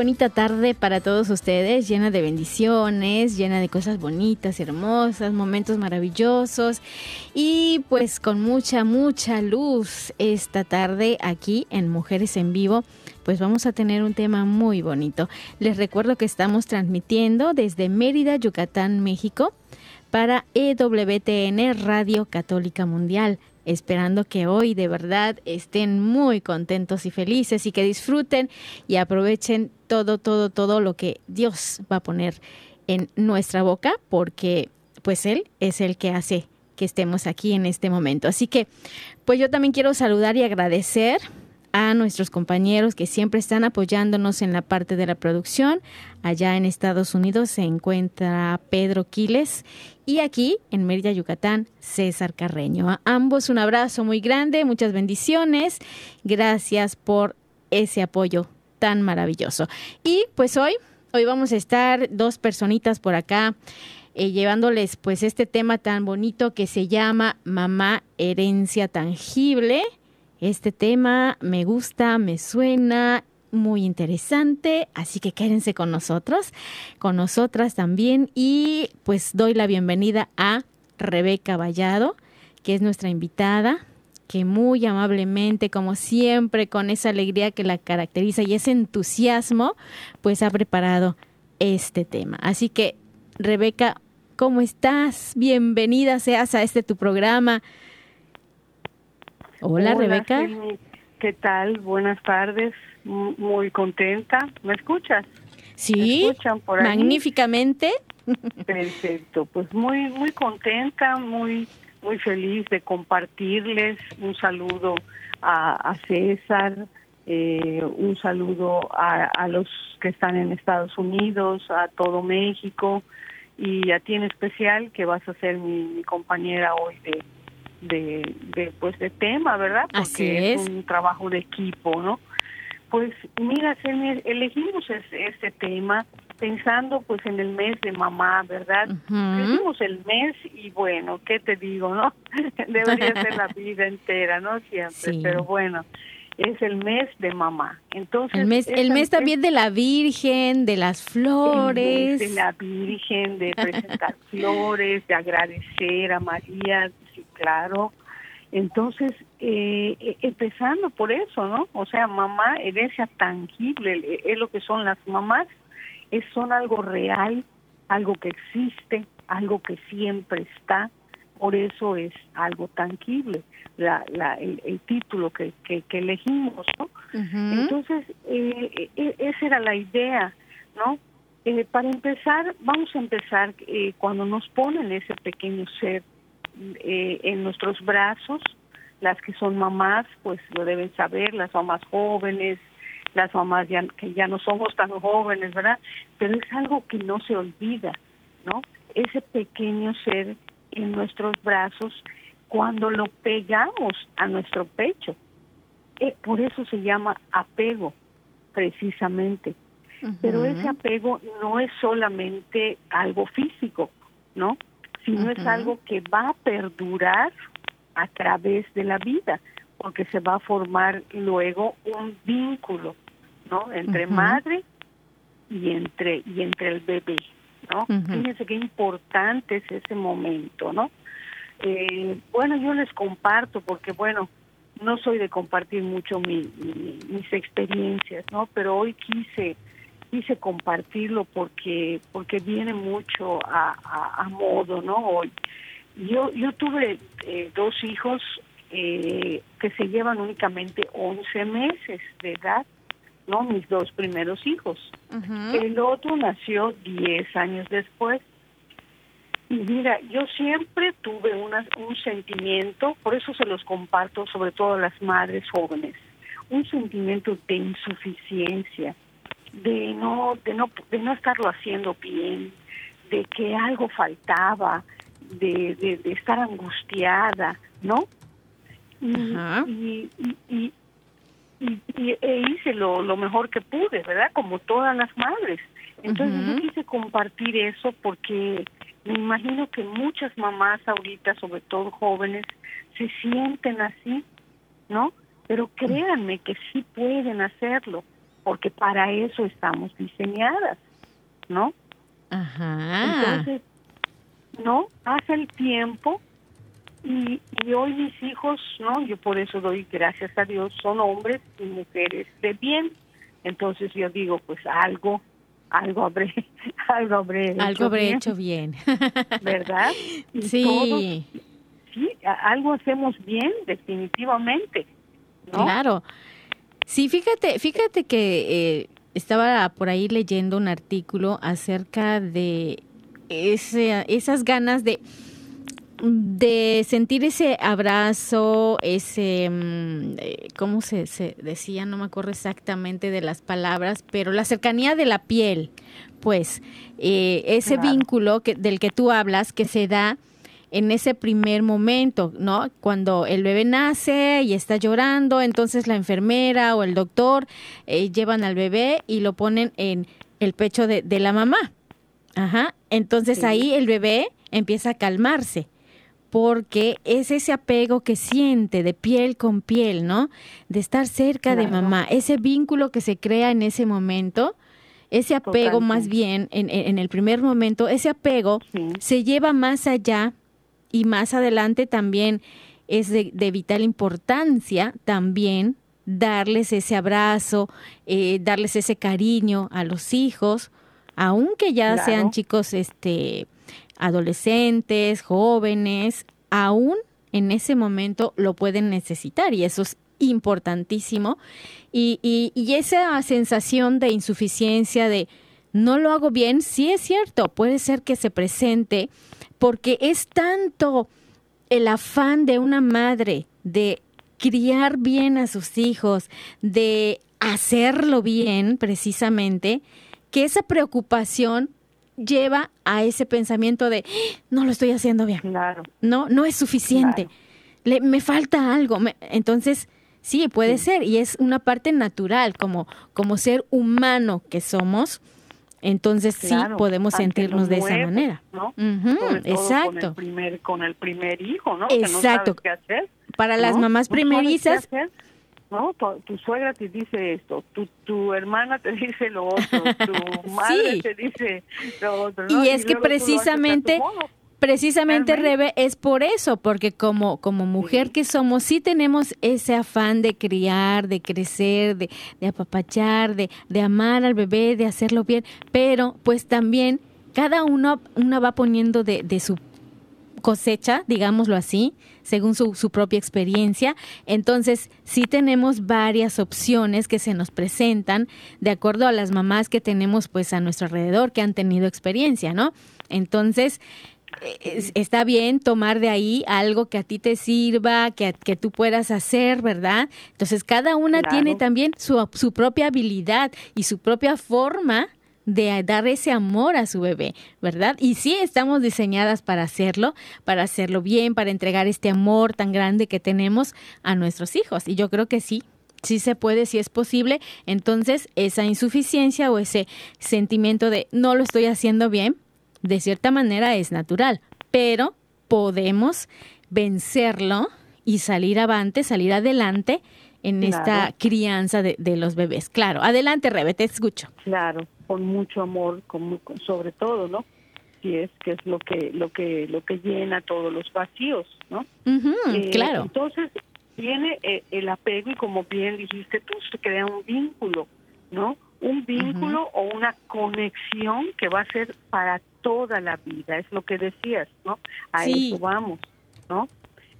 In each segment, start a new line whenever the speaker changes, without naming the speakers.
bonita tarde para todos ustedes, llena de bendiciones, llena de cosas bonitas, hermosas, momentos maravillosos y pues con mucha, mucha luz esta tarde aquí en Mujeres en Vivo. Pues vamos a tener un tema muy bonito. Les recuerdo que estamos transmitiendo desde Mérida, Yucatán, México, para EWTN Radio Católica Mundial esperando que hoy de verdad estén muy contentos y felices y que disfruten y aprovechen todo, todo, todo lo que Dios va a poner en nuestra boca, porque pues Él es el que hace que estemos aquí en este momento. Así que pues yo también quiero saludar y agradecer a nuestros compañeros que siempre están apoyándonos en la parte de la producción. Allá en Estados Unidos se encuentra Pedro Quiles y aquí en Mérida, Yucatán, César Carreño. A ambos un abrazo muy grande, muchas bendiciones. Gracias por ese apoyo tan maravilloso. Y pues hoy, hoy vamos a estar dos personitas por acá. Eh, llevándoles pues este tema tan bonito que se llama Mamá Herencia Tangible. Este tema me gusta, me suena muy interesante, así que quédense con nosotros, con nosotras también y pues doy la bienvenida a Rebeca Vallado, que es nuestra invitada, que muy amablemente, como siempre, con esa alegría que la caracteriza y ese entusiasmo, pues ha preparado este tema. Así que, Rebeca, ¿cómo estás? Bienvenida seas a este tu programa. Hola, Rebeca.
¿Qué tal? Buenas tardes. M- Muy contenta. ¿Me escuchas?
Sí,
¿Me escuchan por ahí?
magníficamente.
Perfecto. Pues muy muy contenta, muy muy feliz de compartirles un saludo a, a César, eh, un saludo a, a los que están en Estados Unidos, a todo México y a ti en especial que vas a ser mi, mi compañera hoy de, de, de, pues de tema, ¿verdad? Porque
Así es.
un trabajo de equipo, ¿no? Pues mira, elegimos es- este tema pensando pues en el mes de mamá, ¿verdad? Elegimos el mes y bueno, ¿qué te digo, no? Debería ser la vida entera, ¿no? Siempre,
Sí.
pero bueno, es el mes de mamá. Entonces
El mes, el mes también de la Virgen, de las
el mes
flores.
de la Virgen, de presentar flores, de agradecer a María, claro. Entonces, eh, eh, empezando por eso, ¿no? O sea, mamá, herencia tangible, eh, es lo que son las mamás, es, son algo real, algo que existe, algo que siempre está, por eso es algo tangible, la, la, el, el título que, que, que elegimos, ¿no? Entonces, eh, eh, esa era la idea, ¿no? Eh, para empezar, vamos a empezar eh, cuando nos ponen ese pequeño ser eh, en nuestros brazos, las que son mamás, pues lo deben saber, las mamás jóvenes, las mamás ya, que ya no somos tan jóvenes, ¿verdad? Pero es algo que no se olvida, ¿no? Ese pequeño ser en nuestros brazos cuando lo pegamos a nuestro pecho. Eh, por eso se llama apego, precisamente. Pero ese apego no es solamente algo físico, ¿no? Sino es algo que va a perdurar a través de la vida, porque se va a formar luego un vínculo, ¿no? Entre madre y entre y entre el bebé, ¿no? Fíjense qué importante es ese momento, ¿no? Eh, bueno, yo les comparto porque, bueno, no soy de compartir mucho mis experiencias, ¿no? Pero hoy quise quise compartirlo porque porque viene mucho a, a, modo, ¿no? Hoy yo yo tuve eh, dos hijos eh, que se llevan únicamente 11 meses de edad, ¿no? Mis dos primeros hijos. El otro nació 10 años después. Y mira, yo siempre tuve una, un sentimiento, por eso se los comparto sobre todo a las madres jóvenes, un sentimiento de insuficiencia, de no, de no, de no estarlo haciendo bien, de que algo faltaba, de, de, estar angustiada, ¿no? Y, y, y, e hice lo, lo mejor que pude, ¿verdad? Como todas las madres. Entonces yo quise compartir eso porque me imagino que muchas mamás ahorita, sobre todo jóvenes, se sienten así, ¿no? Pero créanme que sí pueden hacerlo, porque para eso estamos diseñadas, ¿no?
Ajá.
Entonces, ¿no? Hace el tiempo y, y hoy mis hijos, ¿no? Yo por eso doy gracias a Dios, son hombres y mujeres de bien. Entonces yo digo, pues algo algo habré, algo habré,
algo hecho, bien. hecho bien.
¿Verdad?
sí.
sí, algo hacemos bien, definitivamente.
Claro. Sí, fíjate, fíjate que eh, estaba por ahí leyendo un artículo acerca de ese, esas ganas de de sentir ese abrazo, ese, mm, eh, ¿cómo se, se, decía? No me acuerdo exactamente de las palabras, pero la cercanía de la piel, pues, eh, ese vínculo que, del que tú hablas, que se da en ese primer momento, ¿no? Cuando el bebé nace y está llorando, entonces la enfermera o el doctor eh, llevan al bebé y lo ponen en el pecho de, de la mamá. Ajá. Entonces ahí el bebé empieza a calmarse porque es ese apego que siente de piel con piel, ¿no? De estar cerca de mamá, ese vínculo que se crea en ese momento, ese apego más bien en, el primer momento, ese apego se lleva más allá y más adelante también es de, vital importancia también darles ese abrazo, eh, darles ese cariño a los hijos, aunque ya sean chicos, este, adolescentes, jóvenes, aún en ese momento lo pueden necesitar y eso es importantísimo. Y, y, esa sensación de insuficiencia, de no lo hago bien, sí es cierto, puede ser que se presente porque es tanto el afán de una madre de criar bien a sus hijos, de hacerlo bien precisamente, que esa preocupación lleva a ese pensamiento de no lo estoy haciendo bien.
Claro.
No, no es suficiente. Le, me falta algo. entonces, sí, puede ser. Y es una parte natural, como, como ser humano que somos. Entonces sí podemos sentirnos de esa manera.
¿no? exacto. Con el, primer, con el primer hijo, ¿no?
Exacto.
qué hacer.
Para las mamás primerizas,
¿no? Tu, suegra te dice esto, tu, tu hermana te dice lo otro, tu madre te dice lo otro.
Y es que precisamente... Precisamente, Rebe, es por eso, porque como, como mujer que somos, sí tenemos ese afán de criar, de crecer, de, de apapachar, de, de amar al bebé, de hacerlo bien, pero pues también cada uno una va poniendo de, de su cosecha, digámoslo así, según su, su, propia experiencia. Entonces, sí tenemos varias opciones que se nos presentan de acuerdo a las mamás que tenemos pues a nuestro alrededor que han tenido experiencia, ¿no? Entonces, está bien tomar de ahí algo que a ti te sirva, que, que tú puedas hacer, ¿verdad? Entonces, cada una tiene también su, su propia habilidad y su propia forma de dar ese amor a su bebé, ¿verdad? Y sí estamos diseñadas para hacerlo, para hacerlo bien, para entregar este amor tan grande que tenemos a nuestros hijos. Y yo creo que sí, sí se puede, sí es posible. Entonces, esa insuficiencia o ese sentimiento de no lo estoy haciendo bien, de cierta manera es natural, pero podemos vencerlo y salir avante, salir adelante en esta crianza de, de, los bebés. Claro, adelante Rebe, te escucho.
Claro, con mucho amor, con, sobre todo, ¿no? así es, que es lo que lo que lo que llena todos los vacíos, ¿no?
Eh, claro.
Entonces viene eh, el apego y como bien dijiste tú se crea un vínculo, ¿no? Un vínculo o una conexión que va a ser para toda la vida, es lo que decías, ¿no? A eso vamos, ¿no?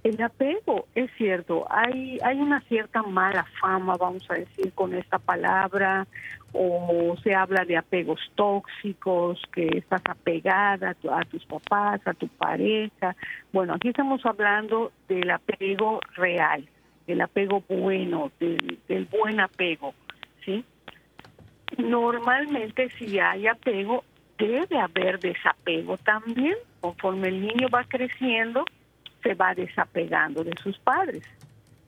El apego, es cierto, hay, hay una cierta mala fama, vamos a decir, con esta palabra, o se habla de apegos tóxicos, que estás apegada a, tus papás, a tu pareja. Bueno, aquí estamos hablando del apego real, del apego bueno, del, del buen apego, ¿sí? Normalmente si hay apego, debe haber desapego también, conforme el niño va creciendo, se va desapegando de sus padres,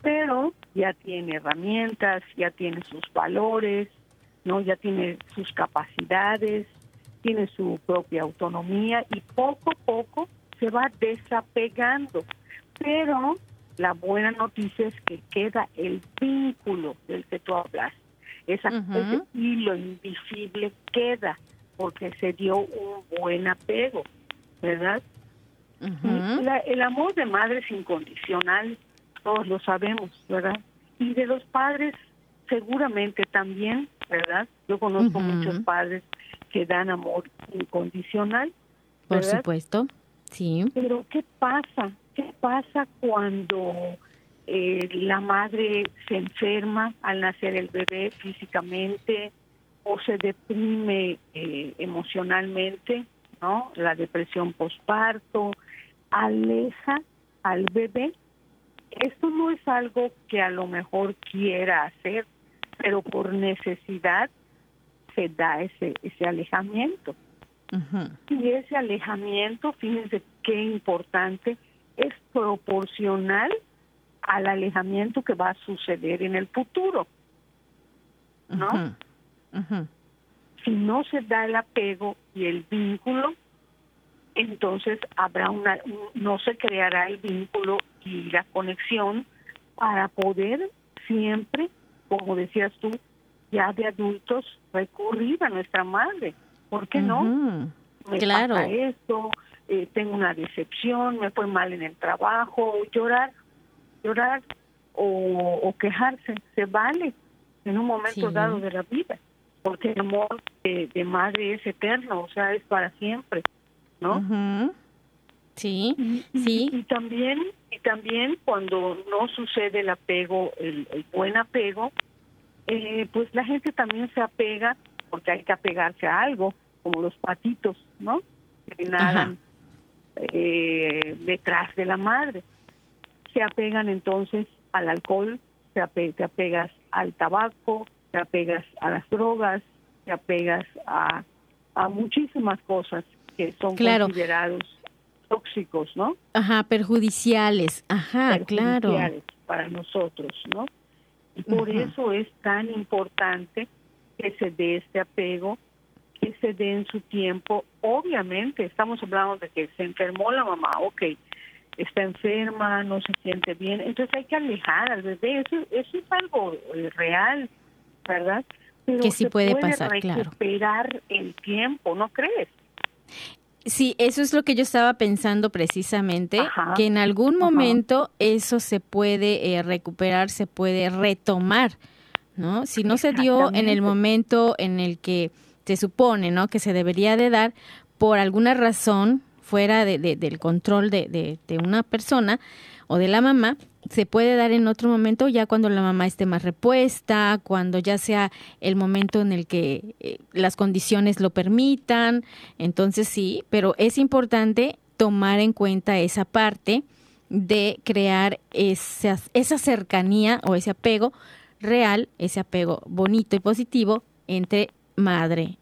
pero ya tiene herramientas, ya tiene sus valores, no, ya tiene sus capacidades, tiene su propia autonomía y poco a poco se va desapegando. Pero la buena noticia es que queda el vínculo del que tú hablas. Esa, Ese hilo invisible queda porque se dio un buen apego, ¿verdad? el amor de madre es incondicional, todos lo sabemos, ¿verdad? Y de los padres seguramente también, ¿verdad? Yo conozco muchos padres que dan amor incondicional.
Por supuesto, sí.
Pero ¿qué pasa? ¿Qué pasa cuando eh, la madre se enferma al nacer el bebé físicamente o se deprime eh, emocionalmente, ¿no? La depresión postparto, aleja al bebé. Esto no es algo que a lo mejor quiera hacer, pero por necesidad se da ese, ese alejamiento. Y ese alejamiento, fíjense qué importante, es proporcional al alejamiento que va a suceder en el futuro. ¿No? Si no se da el apego y el vínculo, entonces habrá una, no se creará el vínculo y la conexión para poder siempre, como decías tú, ya de adultos, recurrir a nuestra madre. ¿Por qué no? Me
claro.
pasa esto, eh, tengo una decepción, me fue mal en el trabajo, llorar, llorar o, quejarse, se vale en un momento dado de la vida, porque el amor de madre es eterno, o sea, es para siempre. ¿no?
Sí, sí.
Y, también y también cuando no sucede el apego, el, buen apego, eh, pues la gente también se apega porque hay que apegarse a algo, como los patitos, ¿no? Que nadan eh, detrás de la madre. Se apegan entonces al alcohol, se te apegas al tabaco, te apegas a las drogas, te apegas a, a muchísimas cosas que son considerados tóxicos, ¿no?
Ajá, perjudiciales, ajá, perjudiciales
para nosotros, ¿no? Y por eso es tan importante que se dé este apego, que se dé en su tiempo. Obviamente, estamos hablando de que se enfermó la mamá, ok, está enferma, no se siente bien, entonces hay que alejar al bebé, eso, eso es algo eh, real, ¿verdad?
Pero que sí puede, pasar,
recuperar el tiempo, ¿no crees?
Sí, eso es lo que yo estaba pensando precisamente, que en algún momento eso se puede eh, recuperar, se puede retomar, ¿no? Si no se dio en el momento en el que se supone, ¿no? Que se debería de dar por alguna razón fuera de, del control de, de una persona o de la mamá, se puede dar en otro momento ya cuando la mamá esté más repuesta, cuando ya sea el momento en el que eh, las condiciones lo permitan. Entonces sí, pero es importante tomar en cuenta esa parte de crear esa, esa cercanía o ese apego real, ese apego bonito y positivo entre madre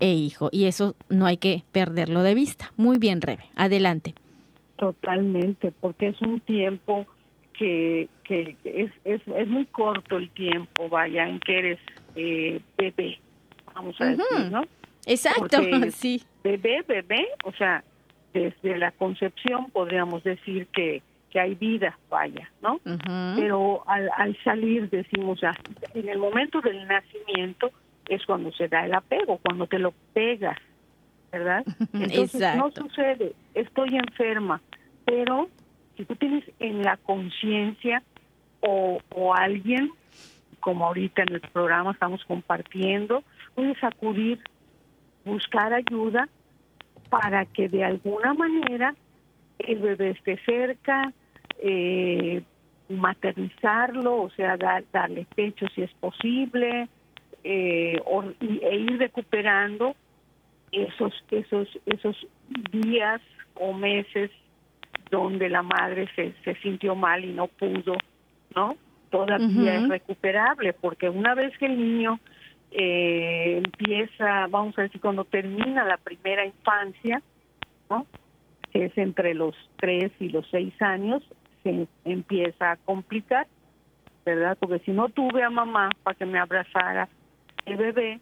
e hijo. Y eso no hay que perderlo de vista. Muy bien, Rebe. Adelante.
Totalmente, porque es un tiempo que, que es, es, es muy corto el tiempo, vaya, en que eres eh, bebé, vamos a decir, ¿no?
Exacto, sí.
Bebé, bebé, o sea, desde la concepción podríamos decir que, que hay vida, vaya, ¿no? Pero al, al salir decimos, ya, en el momento del nacimiento es cuando se da el apego, cuando te lo pegas, ¿verdad? Entonces no sucede, estoy enferma, pero si tú tienes en la conciencia o, o alguien, como ahorita en el programa estamos compartiendo, puedes acudir, buscar ayuda para que de alguna manera el bebé esté cerca, eh, maternizarlo, o sea, darle pecho si es posible, eh, e ir recuperando esos, esos, esos días o meses donde la madre se, se sintió mal y no pudo, ¿no? Todavía es recuperable, porque una vez que el niño eh, empieza, vamos a decir, cuando termina la primera infancia, ¿no? que es entre los tres y los seis años, se empieza a complicar, ¿verdad? Porque si no tuve a mamá para que me abrazara el bebé,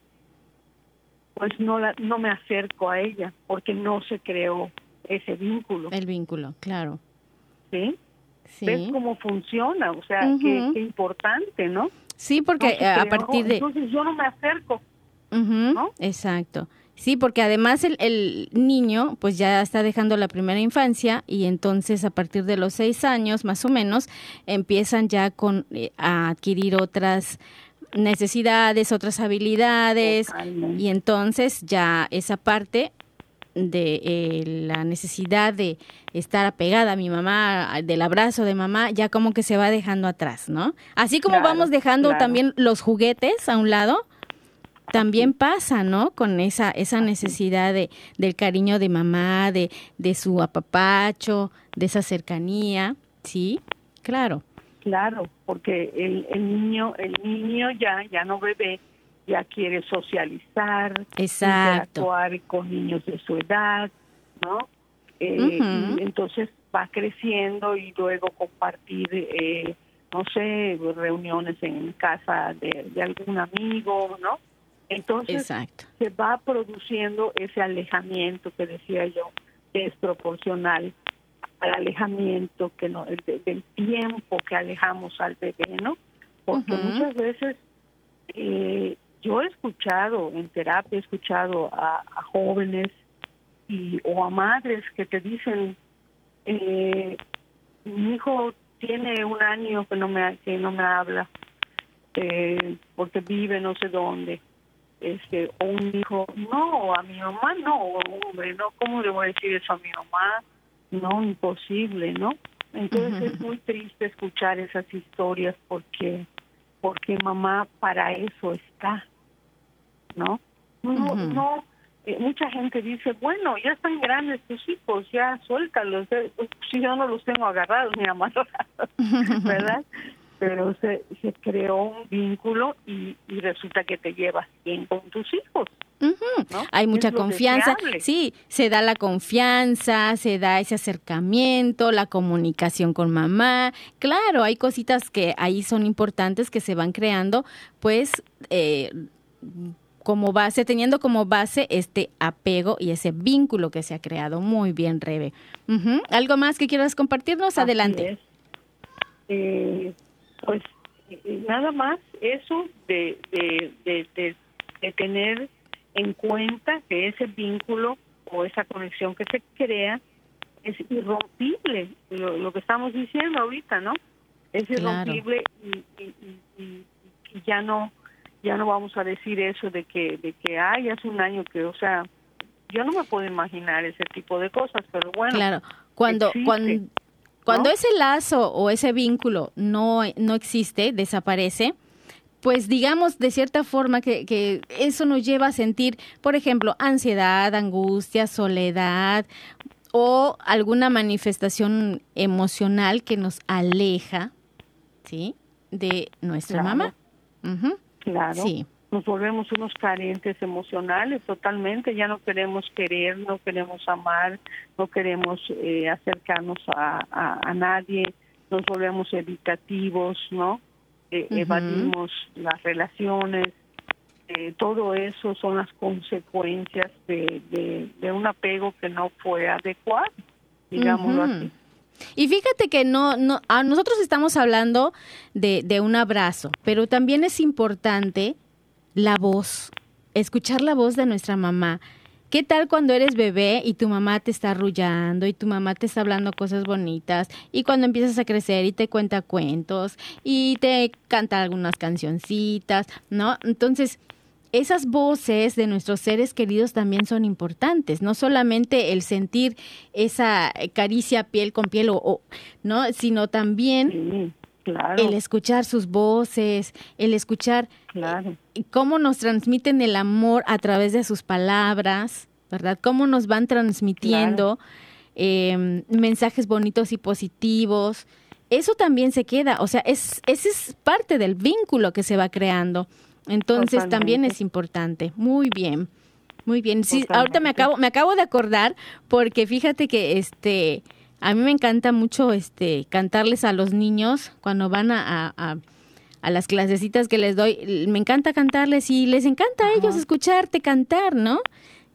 pues no, la, no me acerco a ella, porque no se creó ese vínculo.
El vínculo, claro.
¿Sí? sí. ¿Ves cómo funciona? O sea, qué, importante, ¿no?
Sí, porque a partir de...
Entonces yo no me acerco,
¿no? Exacto. Sí, porque además el, el, niño pues ya está dejando la primera infancia y entonces a partir de los seis años más o menos empiezan ya con, eh, a adquirir otras necesidades, otras habilidades y entonces ya esa parte de eh, la necesidad de estar apegada a mi mamá, del abrazo de mamá, ya como que se va dejando atrás, ¿no? Así como vamos dejando también los juguetes a un lado, también pasa, ¿no? Con esa, esa necesidad de, del cariño de mamá, de, de su apapacho, de esa cercanía, ¿sí? Claro.
Claro, porque el, el niño, el niño ya, ya no bebe, ya quiere socializar,
Exacto.
interactuar con niños de su edad, ¿no? Eh, entonces va creciendo y luego compartir, eh, no sé, reuniones en casa de, de algún amigo, ¿no? Entonces se va produciendo ese alejamiento que decía yo, desproporcional al alejamiento que no, del tiempo que alejamos al bebé, ¿no? Porque muchas veces eh, yo he escuchado en terapia, he escuchado a, jóvenes y o a madres que te dicen, eh, mi hijo tiene un año que no me que no me habla eh, porque vive no sé dónde este o un hijo no a mi mamá no hombre no cómo le voy a decir eso a mi mamá no imposible no entonces es muy triste escuchar esas historias porque porque mamá para eso está no no no eh, mucha gente dice bueno ya están grandes tus hijos ya suéltalos eh, pues, si yo no los tengo agarrados ni amarrados verdad pero se, se creó un vínculo y, resulta que te llevas bien con tus hijos.
Hay mucha confianza, sí, se da la confianza, se da ese acercamiento, la comunicación con mamá. Claro, hay cositas que ahí son importantes que se van creando, pues eh, como base, teniendo como base este apego y ese vínculo que se ha creado. Muy bien, Rebe. ¿Algo más que quieras compartirnos? Adelante.
Eh, pues nada más eso de, de, de, tener en cuenta que ese vínculo o esa conexión que se crea es irrompible, lo, que estamos diciendo ahorita, ¿no? Es irrompible y, y, ya no ya no vamos a decir eso de que de que ay hace un año que o sea yo no me puedo imaginar ese tipo de cosas pero bueno
claro cuando cuando cuando ese lazo o ese vínculo no, no existe, desaparece, pues digamos de cierta forma que, que, eso nos lleva a sentir, por ejemplo, ansiedad, angustia, soledad o alguna manifestación emocional que nos aleja, ¿sí? De nuestra mamá.
Claro. Sí nos volvemos unos carentes emocionales totalmente, ya no queremos querer, no queremos amar, no queremos eh, acercarnos a, a, nadie, nos volvemos evitativos, ¿no? Eh, evadimos las relaciones, eh, todo eso son las consecuencias de, de, un apego que no fue adecuado, digámoslo así.
Y fíjate que no, no, a nosotros estamos hablando de, de un abrazo, pero también es importante la voz, escuchar la voz de nuestra mamá. ¿Qué tal cuando eres bebé y tu mamá te está arrullando y tu mamá te está hablando cosas bonitas y cuando empiezas a crecer y te cuenta cuentos y te canta algunas cancioncitas, ¿no? Entonces, esas voces de nuestros seres queridos también son importantes, no solamente el sentir esa caricia piel con piel o, no, sino también el escuchar sus voces, el escuchar cómo nos transmiten el amor a través de sus palabras, ¿verdad? Cómo nos van transmitiendo em, mensajes bonitos y positivos. Eso también se queda, o sea, es, ese es parte del vínculo que se va creando. Entonces también es importante. Muy bien. Muy bien. Sí, ahorita me acabo me acabo de acordar porque fíjate que este a mí me encanta mucho este cantarles a los niños cuando van a, a, a las clasecitas que les doy. Me encanta cantarles y les encanta a ellos escucharte cantar, ¿no?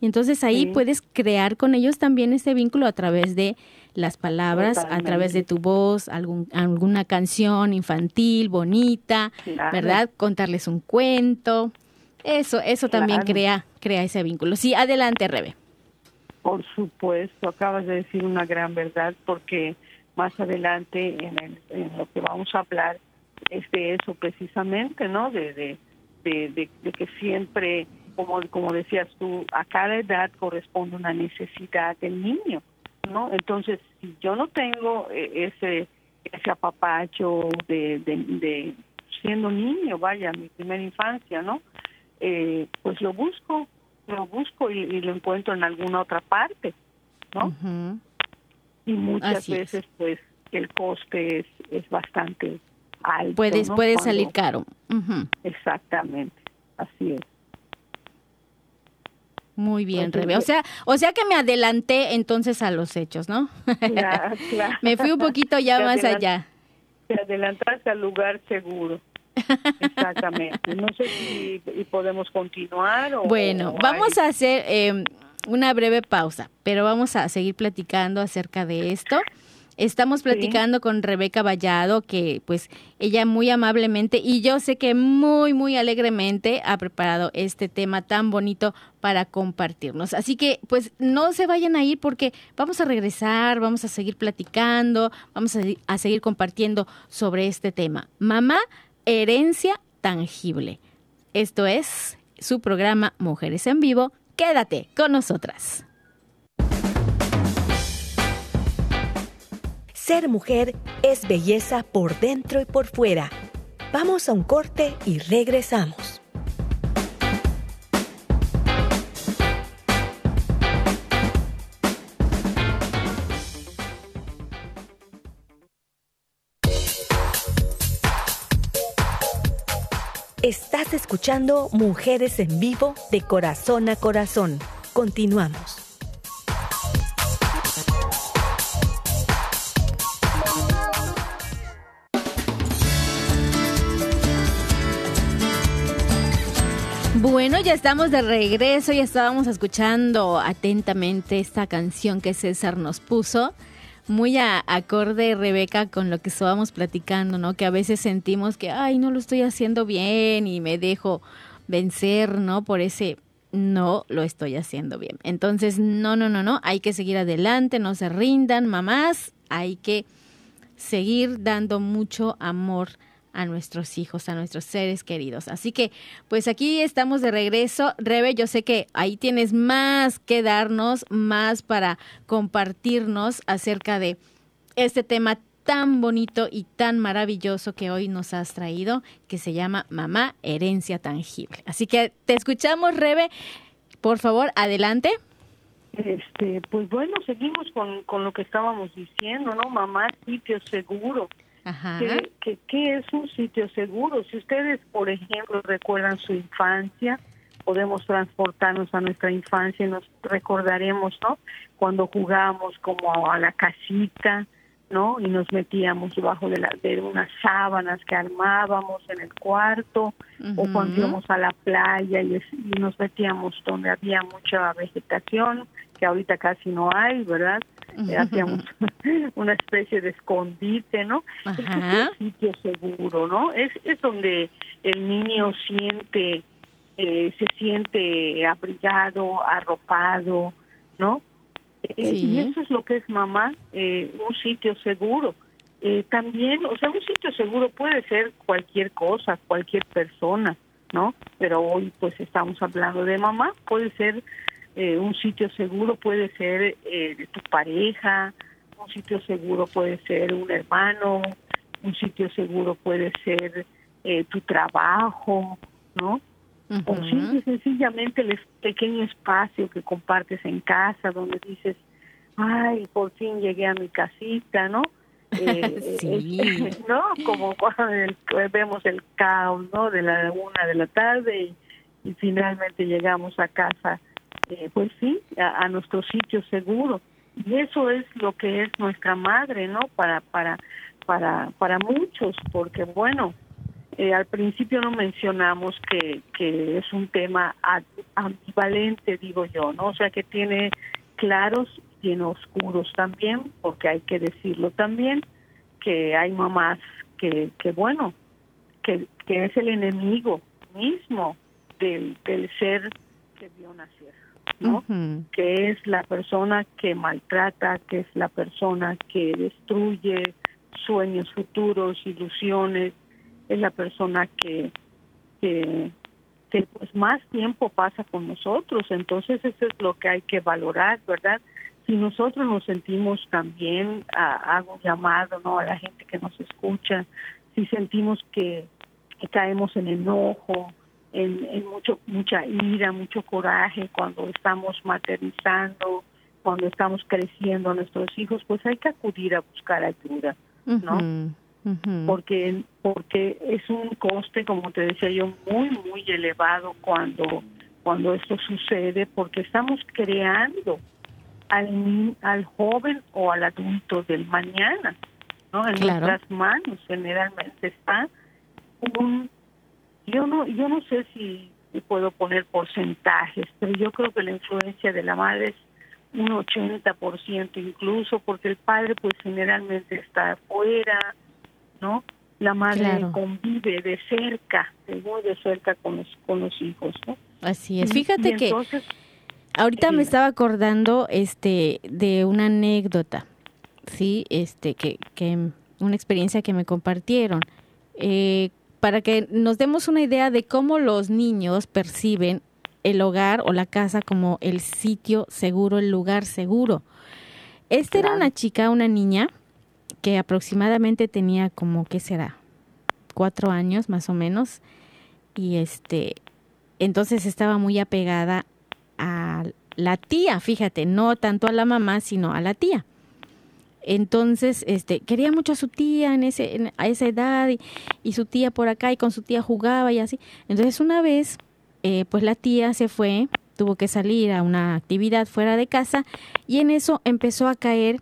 Y entonces ahí puedes crear con ellos también ese vínculo a través de las palabras a través de tu voz, algún, alguna canción infantil bonita, ¿verdad? Contarles un cuento. Eso, eso también crea, crea ese vínculo. Sí, adelante, Rebe.
Por supuesto, acabas de decir una gran verdad porque más adelante en, lo que vamos a hablar es de eso precisamente, ¿no? De, de, de, de que siempre, como, como decías tú, a cada edad corresponde una necesidad del niño. ¿no? Entonces, si yo no tengo eh, ese ese apapacho de, de, siendo niño, vaya, mi primera infancia, ¿no? Eh, pues lo busco, lo busco y, lo encuentro en alguna otra parte, ¿no? Y muchas veces, pues, el coste es, es bastante alto.
Puedes, puede salir caro.
Exactamente, así es.
Muy bien, Rebe. O sea, o sea que me adelanté entonces a los hechos, ¿no? Claro, claro. me fui un poquito ya más allá.
Te adelantaste al lugar seguro. Exactamente. No sé si podemos continuar. O,
bueno, vamos a hacer eh, una breve pausa, pero vamos a seguir platicando acerca de esto. Estamos platicando con Rebeca Vallado, que pues ella muy amablemente y yo sé que muy, muy alegremente ha preparado este tema tan bonito para compartirnos. Así que pues no se vayan a ir porque vamos a regresar, vamos a seguir platicando, vamos a, a seguir compartiendo sobre este tema. Mamá, herencia tangible. Esto es su programa Mujeres en Vivo. Quédate con nosotras.
Ser mujer es belleza por dentro y por fuera. Vamos a un corte y regresamos. Estás escuchando Mujeres en Vivo de Corazón a Corazón. Continuamos.
Bueno, ya estamos de regreso, y estábamos escuchando atentamente esta canción que César nos puso, muy a, acorde, Rebeca, con lo que estábamos platicando, ¿no? Que a veces sentimos que, ay, no lo estoy haciendo bien y me dejo vencer, ¿no? Por ese, no lo estoy haciendo bien. Entonces, no, no, no, no, hay que seguir adelante, no se rindan, mamás, hay que seguir dando mucho amor a nuestros hijos, a nuestros seres queridos. Así que, pues aquí estamos de regreso. Rebe, yo sé que ahí tienes más que darnos, más para compartirnos acerca de este tema tan bonito y tan maravilloso que hoy nos has traído, que se llama Mamá Herencia Tangible. Así que te escuchamos, Rebe. Por favor, adelante.
Este, pues bueno, seguimos con, con lo que estábamos diciendo, ¿no? Mamá, sitio seguro. ¿Qué, qué, es un sitio seguro? Si ustedes, por ejemplo, recuerdan su infancia, podemos transportarnos a nuestra infancia y nos recordaremos, ¿no? Cuando jugábamos como a la casita, ¿no? Y nos metíamos debajo de, la, de unas sábanas que armábamos en el cuarto, o cuando íbamos a la playa y, y, nos metíamos donde había mucha vegetación, que ahorita casi no hay, ¿verdad? hacíamos una especie de escondite, ¿no? Es un sitio seguro, ¿no? Es, es donde el niño siente eh, se siente abrigado, arropado, ¿no? Eh, y eso es lo que es mamá, un sitio seguro. también, o sea, un sitio seguro puede ser cualquier cosa, cualquier persona, ¿no? Pero hoy pues estamos hablando de mamá, puede ser un sitio seguro, puede ser de tu pareja, un sitio seguro puede ser un hermano, un sitio seguro puede ser eh, tu trabajo, ¿no? O sencillamente el pequeño espacio que compartes en casa donde dices, ay, por fin llegué a mi casita, ¿no? Eh, sí. ¿No? Como cuando vemos el caos, ¿no? De la una de la tarde y, finalmente llegamos a casa, eh, pues sí, a, a nuestro sitio seguro. Y eso es lo que es nuestra madre, ¿no? Para, para, para, para muchos, porque bueno, eh, al principio no mencionamos que, que es un tema ambivalente, digo yo, ¿no? O sea, que tiene claros y tiene oscuros también, porque hay que decirlo también, que hay mamás que, que bueno, que, que es el enemigo mismo del, del ser que vio nacer. ¿No? Que es la persona que maltrata, que es la persona que destruye sueños futuros, ilusiones, es la persona que, que, pues más tiempo pasa con nosotros, entonces eso es lo que hay que valorar, ¿verdad? Si nosotros nos sentimos también, hago llamado ¿no? a la gente que nos escucha, si sentimos que, que caemos en enojo, en, mucho mucha ira, mucho coraje cuando estamos maternizando, cuando estamos creciendo a nuestros hijos, pues hay que acudir a buscar ayuda, ¿no? Porque porque es un coste, como te decía yo, muy muy elevado cuando cuando esto sucede, porque estamos creando al al joven o al adulto del mañana, ¿no? En nuestras manos generalmente está un yo no, yo no sé si puedo poner porcentajes, pero yo creo que la influencia de la madre es un 80% incluso, porque el padre pues generalmente está afuera, ¿no? La madre convive de cerca, muy de cerca con los, con los hijos, ¿no?
Así es. Fíjate que ahorita me estaba acordando este de una anécdota, sí, este que que una experiencia que me compartieron. Eh, para que nos demos una idea de cómo los niños perciben el hogar o la casa como el sitio seguro, el lugar seguro. Esta era una chica, una niña, que aproximadamente tenía como, ¿qué será? Cuatro años más o menos. Y este, entonces estaba muy apegada a la tía, fíjate, no tanto a la mamá, sino a la tía. Entonces, este, quería mucho a su tía en ese, a esa edad y, su tía por acá y con su tía jugaba y así. Entonces, una vez, eh, pues la tía se fue, tuvo que salir a una actividad fuera de casa y en eso empezó a caer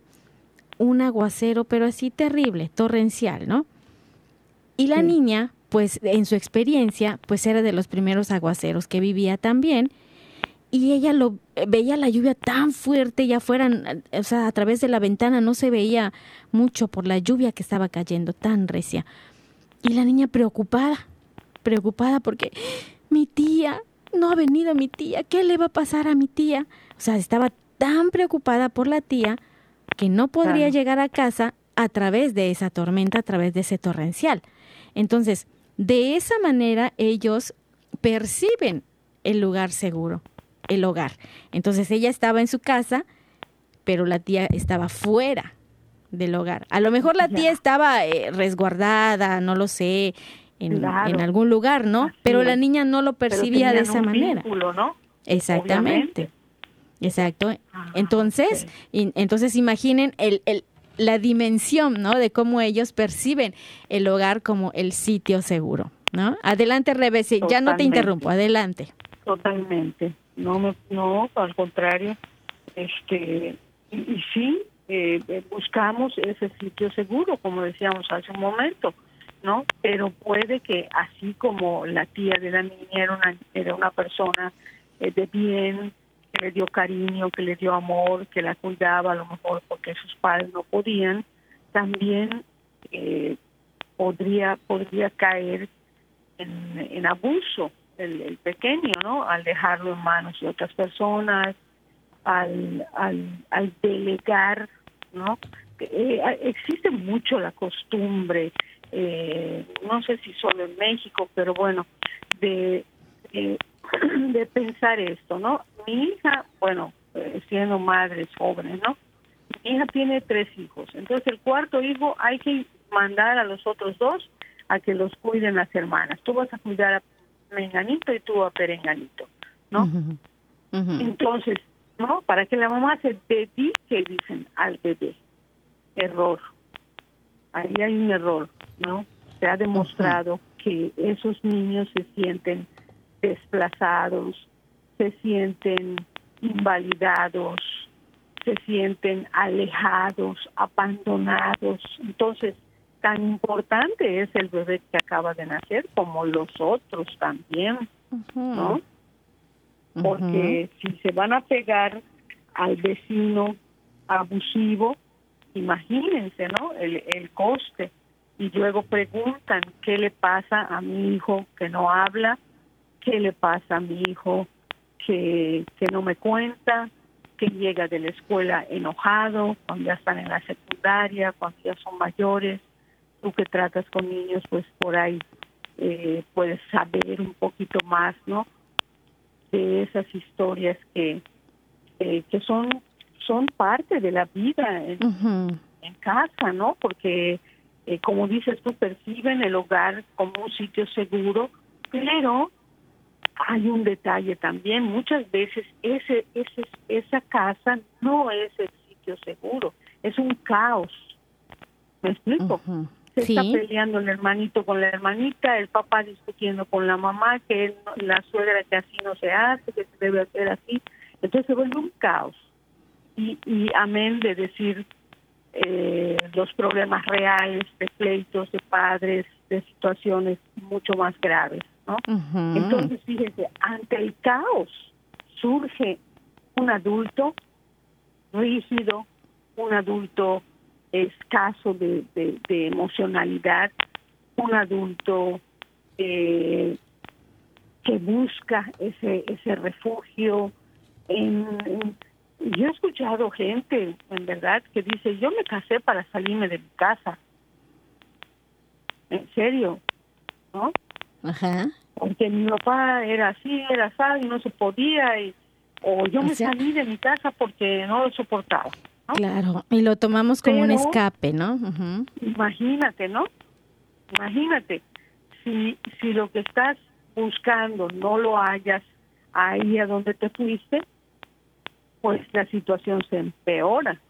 un aguacero, pero así terrible, torrencial, ¿no? Y la niña, pues en su experiencia, pues era de los primeros aguaceros que vivía también y ella lo veía la lluvia tan fuerte ya afuera, o sea, a través de la ventana no se veía mucho por la lluvia que estaba cayendo tan recia. Y la niña preocupada, preocupada porque mi tía, no ha venido mi tía, ¿qué le va a pasar a mi tía? O sea, estaba tan preocupada por la tía que no podría llegar a casa a través de esa tormenta, a través de ese torrencial. Entonces, de esa manera ellos perciben el lugar seguro el hogar. Entonces ella estaba en su casa, pero la tía estaba fuera del hogar. A lo mejor la tía estaba eh, resguardada, no lo sé, en, algún lugar, ¿no? pero la niña no lo percibía de esa manera.
¿no?
Exactamente. Exacto. Ah, entonces, entonces imaginen el, el, la dimensión, ¿no? De cómo ellos perciben el hogar como el sitio seguro, ¿no? Adelante, Rebesi, ya no te interrumpo, adelante.
Totalmente no no al contrario. Este y, sí eh, buscamos ese sitio seguro como decíamos hace un momento no pero puede que así como la tía de la niña era una era una persona eh, de bien que le dio cariño que le dio amor que la cuidaba a lo mejor porque sus padres no podían también eh, podría podría caer en abuso el, pequeño, ¿no? Al dejarlo en manos de otras personas, al, al, delegar, ¿no? Eh, existe mucho la costumbre, eh, no sé si solo en México, pero bueno, de, de pensar esto, ¿no? Mi hija, bueno, eh, siendo madres jóvenes, ¿no? Mi hija tiene tres hijos, entonces el cuarto hijo hay que mandar a los otros dos a que los cuiden las hermanas. Tú vas a cuidar a Menganito y tú a Perenganito, ¿no? Entonces, ¿no? Para que la mamá se dedique, dicen, al bebé. Error. Ahí hay un error, ¿no? Se ha demostrado que esos niños se sienten desplazados, se sienten invalidados, se sienten alejados, abandonados. Entonces, tan importante es el bebé que acaba de nacer como los otros también, ¿no? Porque si se van a pegar al vecino abusivo, imagínense, ¿no? El, el coste. Y luego preguntan qué le pasa a mi hijo que no habla, qué le pasa a mi hijo que, que no me cuenta, que llega de la escuela enojado, cuando ya están en la secundaria, cuando ya son mayores tú que tratas con niños, pues por ahí eh, puedes saber un poquito más, ¿no? De esas historias que, eh, que son, son parte de la vida en, casa, ¿no? Porque, eh, como dices tú, perciben el hogar como un sitio seguro, pero hay un detalle también, muchas veces ese, ese, esa casa no es el sitio seguro, es un caos. ¿Me explico? Se está peleando el hermanito con la hermanita, el papá discutiendo con la mamá, que la suegra que así no se hace, que se debe hacer así. Entonces se vuelve un caos. Y, y amén de decir eh, los problemas reales de pleitos de padres, de situaciones mucho más graves, ¿no? Entonces, fíjese, ante el caos surge un adulto rígido, un adulto escaso de, de, emocionalidad, un adulto eh, que busca ese, ese refugio. En, yo he escuchado gente, en verdad, que dice, yo me casé para salirme de mi casa. En serio, ¿no? Ajá. Porque mi papá era así, era así, y no se podía, y, o yo me salí de mi casa porque no lo soportaba.
Claro, y lo tomamos como un escape, ¿no?
Imagínate, ¿no? Imagínate, si, si lo que estás buscando no lo hayas ahí a donde te fuiste, pues la situación se empeora,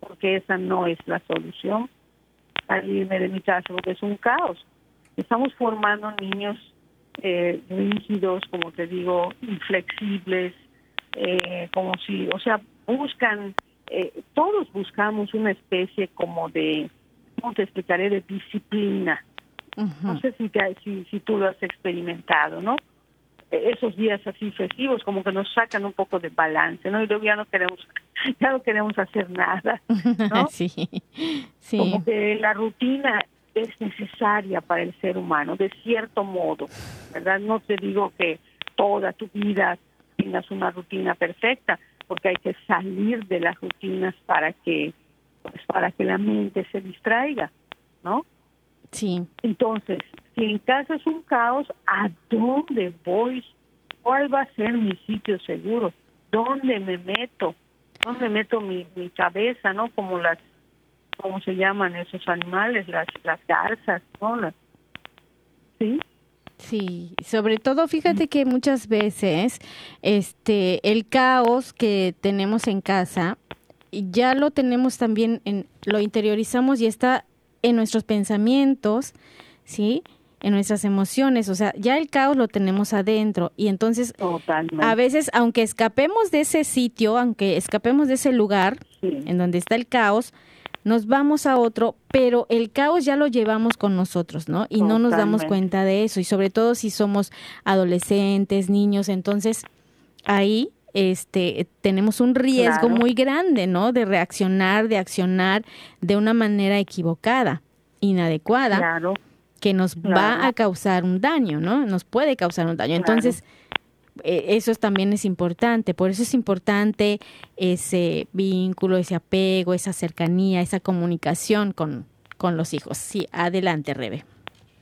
porque esa no es la solución. Salirme de mi casa, porque es un caos. Estamos formando niños eh, rígidos, como te digo, inflexibles, eh, como si, o sea, buscan eh, todos buscamos una especie como de, ¿cómo te explicaré?, de disciplina. No sé si, si, si tú lo has experimentado, ¿no? E, esos días así festivos como que nos sacan un poco de balance, ¿no? Y luego ya no queremos, ya no queremos hacer nada, ¿no?
sí, sí.
Como que la rutina es necesaria para el ser humano, de cierto modo, ¿verdad? No te digo que toda tu vida tengas una rutina perfecta, porque hay que salir de las rutinas para que pues, para que la mente se distraiga, ¿no?
Sí.
Entonces, si en casa es un caos, ¿a dónde voy? ¿Cuál va a ser mi sitio seguro? ¿Dónde me meto? ¿Dónde meto mi, mi cabeza, no? Como las, ¿cómo se llaman esos animales? Las, las garzas, ¿no? ¿Sí?
Sí, sobre todo fíjate que muchas veces este el caos que tenemos en casa ya lo tenemos también en lo interiorizamos y está en nuestros pensamientos, ¿sí? En nuestras emociones, o sea, ya el caos lo tenemos adentro y entonces a veces aunque escapemos de ese sitio, aunque escapemos de ese lugar en donde está el caos, nos vamos a otro, pero el caos ya lo llevamos con nosotros, ¿no? Y no nos damos cuenta de eso, y sobre todo si somos adolescentes, niños, entonces ahí este tenemos un riesgo muy grande, ¿no? De reaccionar, de accionar de una manera equivocada, inadecuada.
Claro.
que nos va a causar un daño, ¿no? Nos puede causar un daño. Entonces, eso también es importante. Por eso es importante ese vínculo, ese apego, esa cercanía, esa comunicación con, con los hijos. Sí, adelante, Rebe.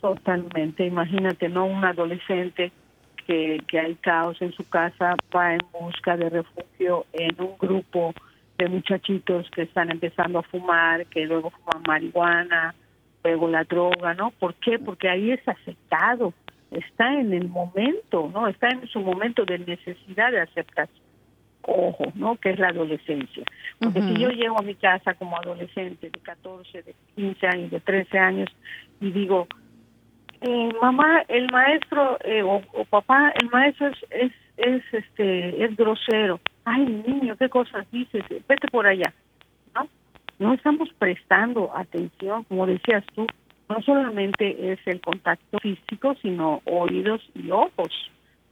Totalmente. Imagínate, ¿no? Un adolescente que, que hay caos en su casa va en busca de refugio en un grupo de muchachitos que están empezando a fumar, que luego fuman marihuana, luego la droga, ¿no? ¿Por qué? Porque ahí es aceptado, está en el momento, ¿no? Está en su momento de necesidad de aceptación. Ojo, ¿no? Que es la adolescencia. Porque si yo llego a mi casa como adolescente de 14, de 15 años, de 13 años y digo, eh, mamá, el maestro eh, o, papá, el maestro es, es, es, este, es grosero. Ay, niño, qué cosas dices, vete por allá. ¿no? no estamos prestando atención, como decías tú, no solamente es el contacto físico, sino oídos y ojos,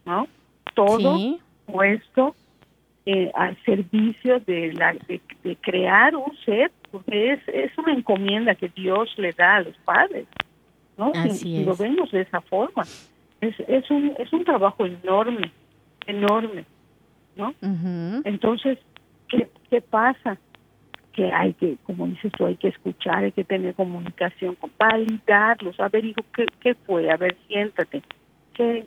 ¿no? Todo puesto eh, al servicio de, la, de, crear un ser, porque es, es una encomienda que Dios le da a los padres, ¿no? si, lo vemos de esa forma, es, es, un, es un trabajo enorme, enorme, ¿no? Entonces, ¿qué, ¿qué pasa? Que hay que, como dices tú, hay que escuchar, hay que tener comunicación, validarlos, a ver, hijo, ¿qué, qué fue? A ver, siéntate, ¿qué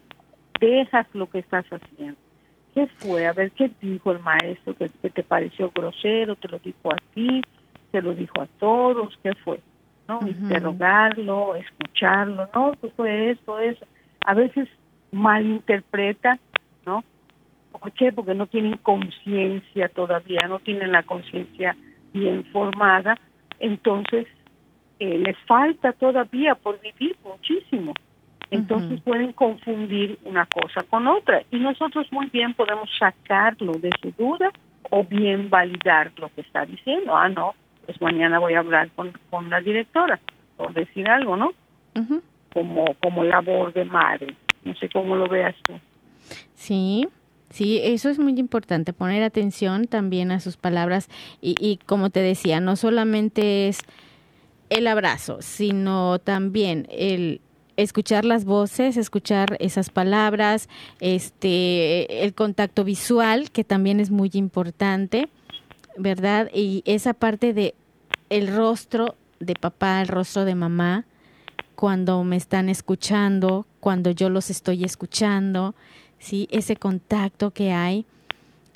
dejas lo que estás haciendo? ¿Qué fue? A ver, ¿qué dijo el maestro? ¿Qué, te pareció grosero? ¿Te lo dijo a ti? ¿Te lo dijo a todos? ¿Qué fue? ¿No? Interrogarlo, escucharlo, ¿no? Pues fue esto, eso. A veces malinterpreta, ¿no? ¿Por qué? Porque no tienen conciencia todavía, no tienen la conciencia bien formada, entonces eh, les falta todavía por vivir muchísimo. Entonces pueden confundir una cosa con otra y nosotros muy bien podemos sacarlo de su duda o bien validar lo que está diciendo. Ah, no, pues mañana voy a hablar con, con la directora o decir algo, ¿no? Como, como labor de madre. No sé cómo lo veas tú.
Sí, Sí, eso es muy importante, poner atención también a sus palabras y, y como te decía, no solamente es el abrazo, sino también el escuchar las voces, escuchar esas palabras, este, el contacto visual, que también es muy importante, ¿verdad? Y esa parte de el rostro de papá, el rostro de mamá, cuando me están escuchando, cuando yo los estoy escuchando, ¿sí? Ese contacto que hay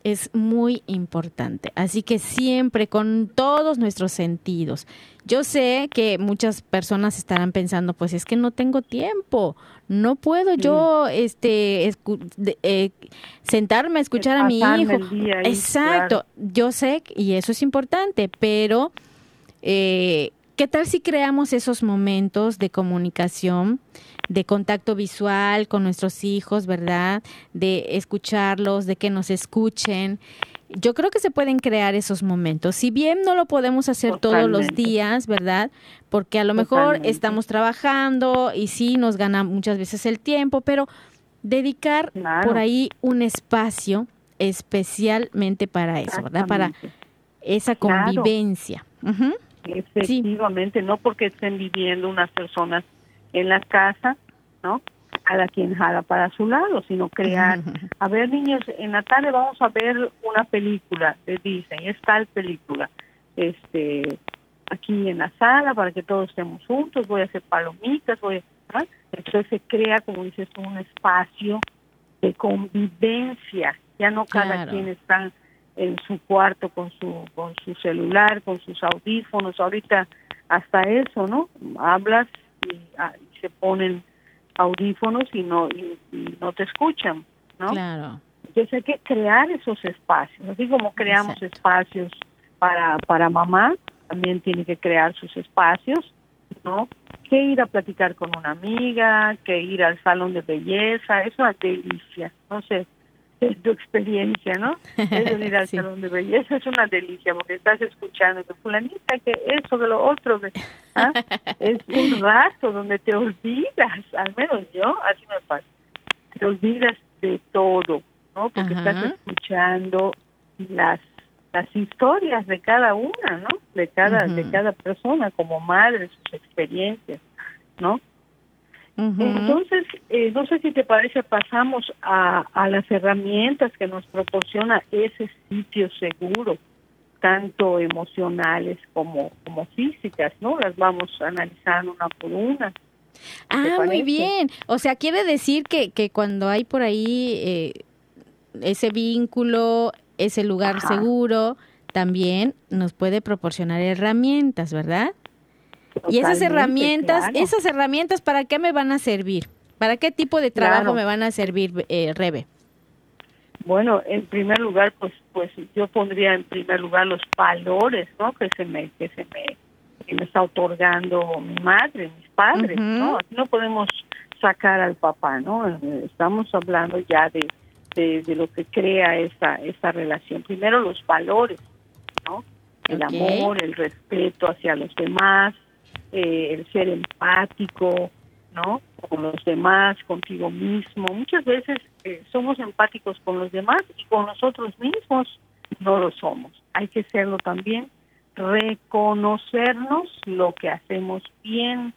es muy importante. Así que siempre con todos nuestros sentidos. Yo sé que muchas personas estarán pensando, pues es que no tengo tiempo, no puedo yo este eh, sentarme a escuchar a mi hijo. Exacto, yo sé y eso es importante, pero eh, ¿qué tal si creamos esos momentos de comunicación? De contacto visual con nuestros hijos, ¿verdad? De escucharlos, de que nos escuchen. Yo creo que se pueden crear esos momentos. Si bien no lo podemos hacer todos los días, ¿verdad? Porque a lo mejor estamos trabajando y sí nos gana muchas veces el tiempo, pero dedicar por ahí un espacio especialmente para eso, ¿verdad? Para esa convivencia.
Efectivamente, no porque estén viviendo unas personas en la casa, ¿no? Cada quien jala para su lado, sino crear. A ver, niños, en la tarde vamos a ver una película de Disney, es tal película. Este, aquí en la sala para que todos estemos juntos, voy a hacer palomitas, voy a, entonces se crea, como dices un espacio de convivencia, ya no cada quien está en su cuarto con su con su celular, con sus audífonos, ahorita hasta eso, ¿no? Hablas Ah, y, se ponen audífonos y no y, no te escuchan, ¿no?
Claro.
Entonces hay que crear esos espacios, así como creamos espacios para para mamá, también tiene que crear sus espacios, ¿no? Que ir a platicar con una amiga, que ir al salón de belleza, es una delicia, no sé, tu experiencia, ¿no? Es venir al salón de belleza, es una delicia porque estás escuchando que fulanita, que eso, que lo otro, ¿ah? es un rato donde te olvidas, al menos yo, así me pasa, te olvidas de todo, ¿no? Porque estás escuchando las las historias de cada una, ¿no? De cada de cada persona como madre, sus experiencias, ¿no? Entonces, eh, no sé si te parece, pasamos a, a las herramientas que nos proporciona ese sitio seguro, tanto emocionales como, como físicas, ¿no? Las vamos analizando una por una.
Ah, muy bien. O sea, quiere decir que, que cuando hay por ahí eh, ese vínculo, ese lugar seguro, también nos puede proporcionar herramientas, ¿verdad? Y esas herramientas, esas herramientas, ¿para qué me van a servir? ¿Para qué tipo de trabajo me van a servir, eh, Rebe?
Bueno, en primer lugar, pues, pues yo pondría en primer lugar los valores, ¿no? Que se me, que se me, me está otorgando mi madre, mis padres, ¿no? no podemos sacar al papá, ¿no? Estamos hablando ya de, de, lo que crea esa, esa relación. Primero los valores, ¿no? El amor, el respeto hacia los demás, eh, el ser empático, ¿no? Con los demás, contigo mismo. Muchas veces eh, somos empáticos con los demás y con nosotros mismos no lo somos. Hay que serlo también. Reconocernos lo que hacemos bien,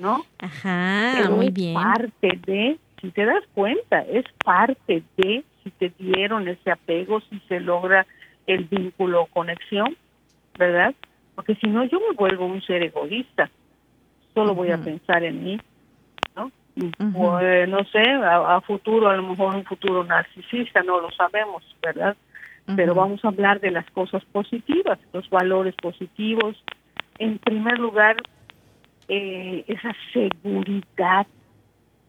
¿no?
Ajá, muy bien.
Parte de, si te das cuenta, es parte de si te dieron ese apego, si se logra el vínculo o conexión, ¿verdad? Porque si no, yo me vuelvo un ser egoísta. Solo voy a pensar en mí, ¿no? Pues, no sé, a, futuro, a lo mejor un futuro narcisista, no lo sabemos, ¿verdad? Pero vamos a hablar de las cosas positivas, los valores positivos. En primer lugar, eh, esa seguridad,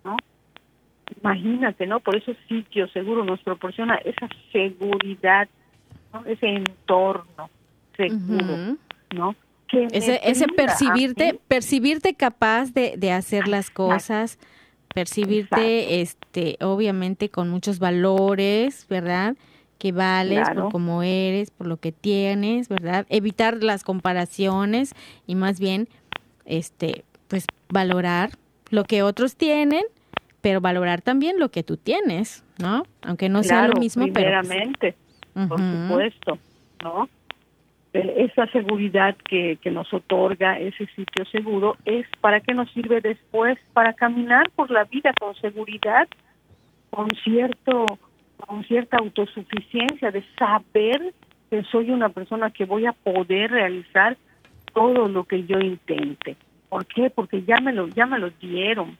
¿no? Imagínate, ¿no? Por esos sitios seguro nos proporciona esa seguridad, ¿no? Ese entorno seguro, ¿no?
ese, ese percibirte, percibirte capaz de, de hacer las cosas, percibirte, este, obviamente con muchos valores, ¿verdad? Que vales por como eres, por lo que tienes, ¿verdad? Evitar las comparaciones y más bien, este, pues valorar lo que otros tienen, pero valorar también lo que tú tienes, ¿no? Aunque no sea lo mismo,
pero... Pues, por supuesto, ¿no? Esa seguridad que, que nos otorga ese sitio seguro es para qué nos sirve después para caminar por la vida con seguridad con cierto con cierta autosuficiencia de saber que soy una persona que voy a poder realizar todo lo que yo intente ¿por qué? porque ya me lo ya me lo dieron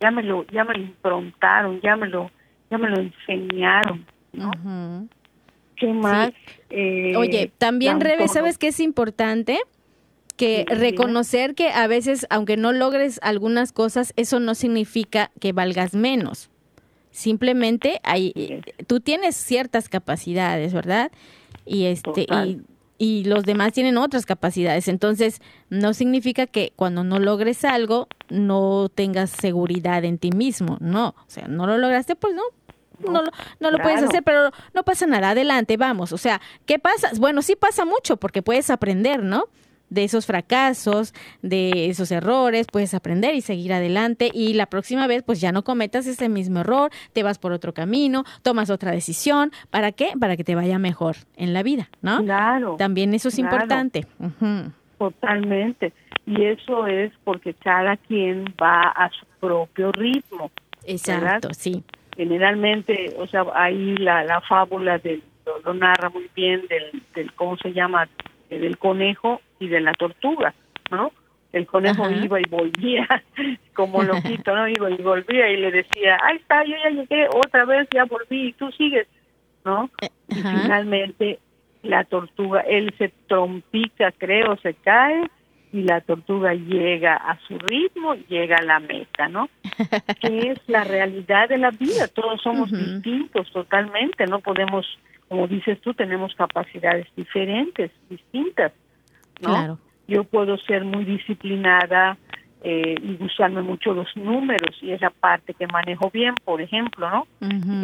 ya me lo ya me lo improntaron ya me lo ya me lo enseñaron ¿no? ¿Qué más?
Eh, Oye, también, Rebe, ¿sabes qué es importante? Que reconocer que a veces, aunque no logres algunas cosas, eso no significa que valgas menos. Simplemente hay, tú tienes ciertas capacidades, ¿verdad? Y este y, y los demás tienen otras capacidades. Entonces, no significa que cuando no logres algo no tengas seguridad en ti mismo. No, o sea, no lo lograste, pues no, no, no lo puedes hacer, pero no pasa nada, adelante, vamos. O sea, ¿qué pasa? Bueno, sí pasa mucho porque puedes aprender, ¿no? De esos fracasos, de esos errores, puedes aprender y seguir adelante y la próxima vez pues ya no cometas ese mismo error, te vas por otro camino, tomas otra decisión, ¿para qué? Para que te vaya mejor en la vida, ¿no?
Claro.
También eso es importante.
Totalmente. Y eso es porque cada quien va a su propio ritmo.
Exacto, sí
generalmente, o sea, ahí la, la fábula del, lo, narra muy bien del, del, ¿cómo se llama?, del conejo y de la tortuga, ¿no? El conejo iba y volvía como loquito, ¿no? Iba y volvía y le decía, ahí está, yo ya llegué, otra vez ya volví y tú sigues, ¿no? Eh, y finalmente la tortuga, él se trompica, creo, se cae y la tortuga llega a su ritmo, llega a la meta, ¿no? que es la realidad de la vida, todos somos distintos totalmente, no podemos, como dices tú, tenemos capacidades diferentes, distintas, ¿no? Claro. Yo puedo ser muy disciplinada eh, y gustarme mucho los números y esa parte que manejo bien, por ejemplo, ¿no?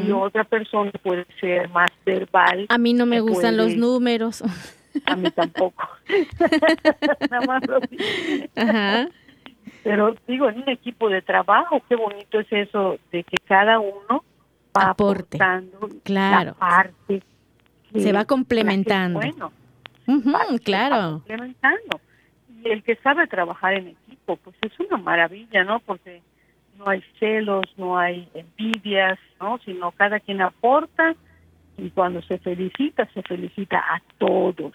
Y otra persona puede ser más verbal.
A mí no me gustan los números.
A mí tampoco. Nada más lo Pero digo, en un equipo de trabajo, qué bonito es eso de que cada uno va
Aporte.
aportando
claro.
la parte.
Se va complementando.
Bueno,
claro.
complementando. Y el que sabe trabajar en equipo, pues es una maravilla, ¿no? Porque no hay celos, no hay envidias, ¿no? Sino cada quien aporta y cuando se felicita, se felicita a todos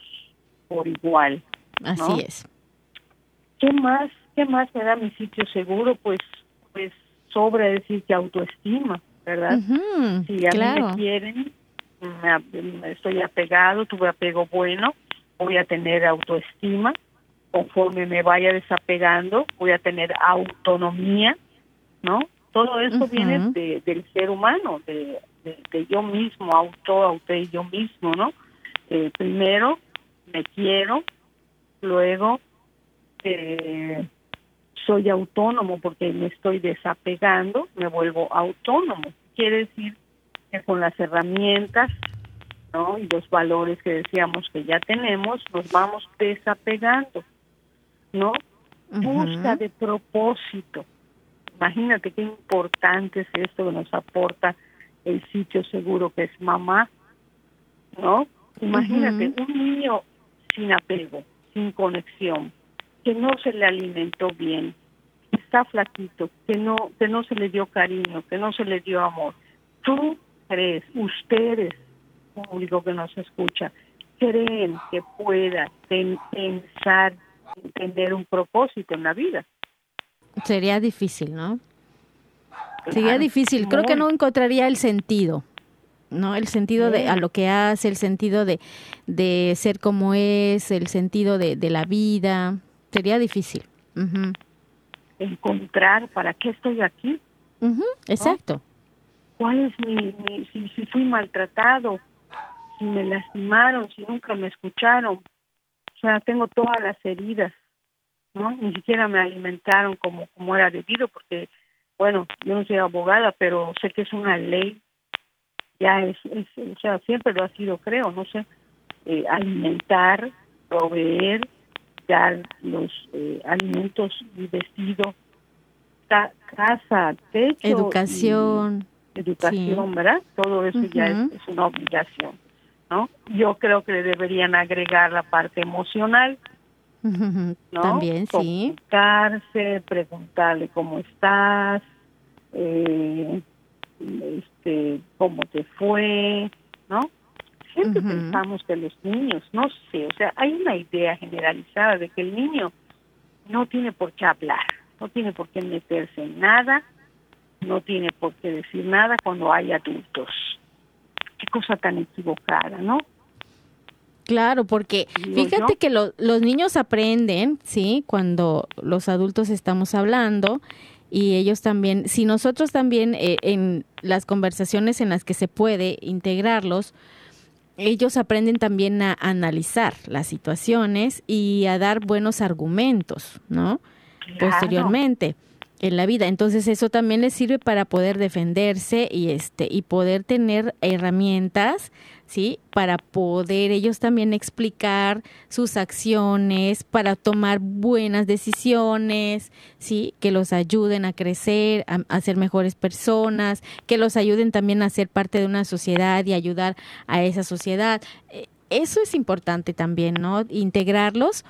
por igual.
Así es.
¿Qué más, qué más me da mi sitio seguro? Pues, pues sobra decir que autoestima, ¿verdad? si a mí me quieren, me, estoy apegado, tuve apego bueno, voy a tener autoestima. Conforme me vaya desapegando, voy a tener autonomía, ¿no? Todo eso viene de, del ser humano, de, de, yo mismo, auto, auto y yo mismo, ¿no? Eh, primero me quiero, luego eh, soy autónomo porque me estoy desapegando, me vuelvo autónomo. Quiere decir que con las herramientas ¿no? y los valores que decíamos que ya tenemos, nos vamos desapegando, ¿no? Busca de propósito. Imagínate qué importante es esto que nos aporta el sitio seguro que es mamá, ¿no? Imagínate un niño sin apego, sin conexión, que no se le alimentó bien, que está flaquito, que no que no se le dio cariño, que no se le dio amor. Tú crees, ustedes, público que nos escucha, creen que pueda pensar, entender un propósito en la vida.
Sería difícil, ¿no? Sería difícil, creo que no encontraría el sentido. ¿no? El sentido de a lo que hace, el sentido de, de ser como es, el sentido de, de la vida. Sería difícil.
Encontrar para qué estoy aquí.
Exacto.
¿Cuál es mi, si, si, fui maltratado, si me lastimaron, si nunca me escucharon? O sea, tengo todas las heridas, ¿no? Ni siquiera me alimentaron como, como era debido, porque bueno, yo no soy abogada, pero sé que es una ley, ya es, o sea, siempre lo ha sido, creo, no sé, eh, alimentar, proveer, dar los eh, alimentos y vestido, casa, techo.
Educación.
educación, ¿verdad? Todo eso ya es, una obligación, ¿no? Yo creo que le deberían agregar la parte emocional, ¿no?
También, sí.
preguntarle cómo estás, eh, este, cómo te fue, ¿no? Siempre pensamos que los niños, no sé, o sea, hay una idea generalizada de que el niño no tiene por qué hablar, no tiene por qué meterse en nada, no tiene por qué decir nada cuando hay adultos. Qué cosa tan equivocada, ¿no?
Claro, porque fíjate que los niños aprenden, ¿sí? Cuando los adultos estamos hablando y ellos también, si nosotros también eh, en las conversaciones en las que se puede integrarlos, ellos aprenden también a analizar las situaciones y a dar buenos argumentos, ¿no? Posteriormente en la vida. Entonces eso también les sirve para poder defenderse y este y poder tener herramientas, ¿sí? Para poder ellos también explicar sus acciones, para tomar buenas decisiones, ¿sí? Que los ayuden a crecer, a, ser mejores personas, que los ayuden también a ser parte de una sociedad y ayudar a esa sociedad. Eh, eso es importante también, ¿no? Integrarlos,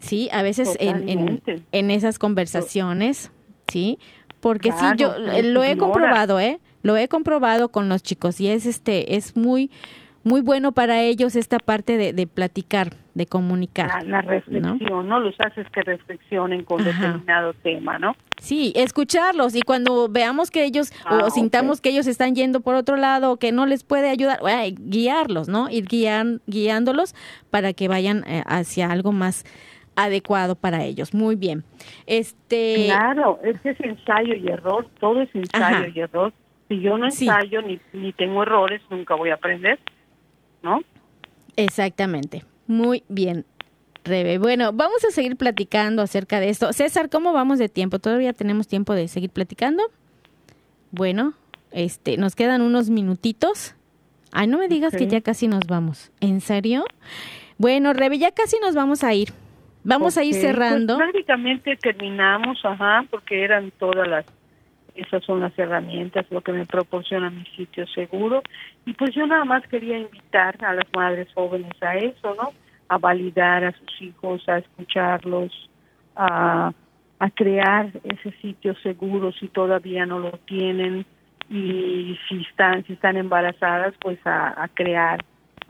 ¿sí? A veces en, en, en esas conversaciones ¿sí? Porque sí, yo lo he comprobado, ¿eh? Lo he comprobado con los chicos y es este es muy muy bueno para ellos esta parte de, platicar, de comunicar.
La, reflexión, ¿no? Los haces que reflexionen con determinado tema, ¿no?
Sí, escucharlos y cuando veamos que ellos o ah, sintamos que ellos están yendo por otro lado o que no les puede ayudar, guiarlos, ¿no? Ir guian, guiándolos para que vayan eh, hacia algo más adecuado para ellos. Muy bien. Este
Claro, es que es ensayo y error, todo es ensayo y error. Si yo no ensayo ni, ni tengo errores, nunca voy a aprender, ¿no?
Exactamente. Muy bien. Rebe. Bueno, vamos a seguir platicando acerca de esto. César, ¿cómo vamos de tiempo? ¿Todavía tenemos tiempo de seguir platicando? Bueno, este, nos quedan unos minutitos. Ay, no me digas que ya casi nos vamos. ¿En serio? Bueno, Rebe, ya casi nos vamos a ir. Vamos a ir pues, cerrando.
prácticamente terminamos, ajá, porque eran todas las, esas son las herramientas, lo que me proporciona mi sitio seguro. Y pues yo nada más quería invitar a las madres jóvenes a eso, ¿no? A validar a sus hijos, a escucharlos, a, a crear ese sitio seguro si todavía no lo tienen y si están si están embarazadas pues a, crear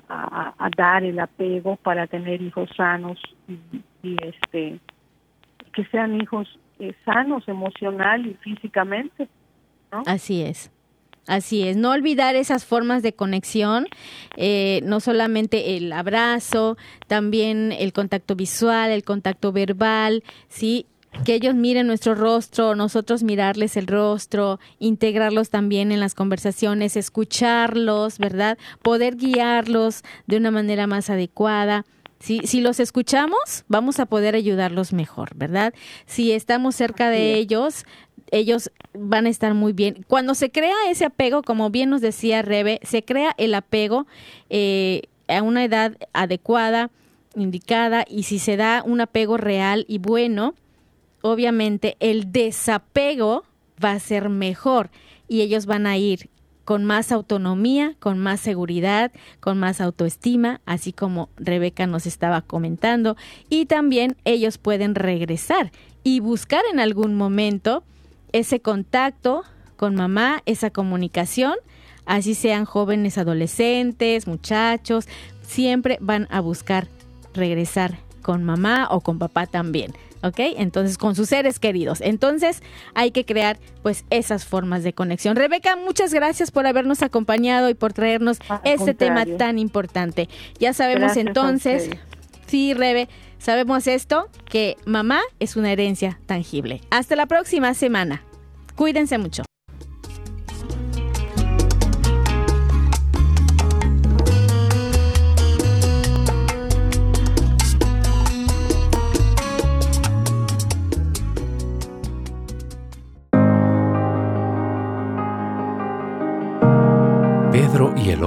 a, dar el apego para tener hijos sanos y, este que sean hijos eh, sanos emocional y físicamente
así es Así es, no olvidar esas formas de conexión, eh, no solamente el abrazo, también el contacto visual, el contacto verbal, sí, que ellos miren nuestro rostro, nosotros mirarles el rostro, integrarlos también en las conversaciones, escucharlos, ¿verdad? Poder guiarlos de una manera más adecuada. Si, si los escuchamos, vamos a poder ayudarlos mejor, ¿verdad? Si estamos cerca de ellos, ellos van a estar muy bien. Cuando se crea ese apego, como bien nos decía Rebe, se crea el apego eh, a una edad adecuada, indicada, y si se da un apego real y bueno, obviamente el desapego va a ser mejor y ellos van a ir con más autonomía, con más seguridad, con más autoestima, así como Rebeca nos estaba comentando, y también ellos pueden regresar y buscar en algún momento ese contacto con mamá, esa comunicación, así sean jóvenes, adolescentes, muchachos, siempre van a buscar regresar con mamá o con papá también. ¿Ok? Entonces, con sus seres queridos. Entonces, hay que crear, pues, esas formas de conexión. Rebeca, muchas gracias por habernos acompañado y por traernos este tema tan importante. Ya sabemos entonces, sí, Rebe, sabemos esto, que mamá es una herencia tangible. Hasta la próxima semana. Cuídense mucho.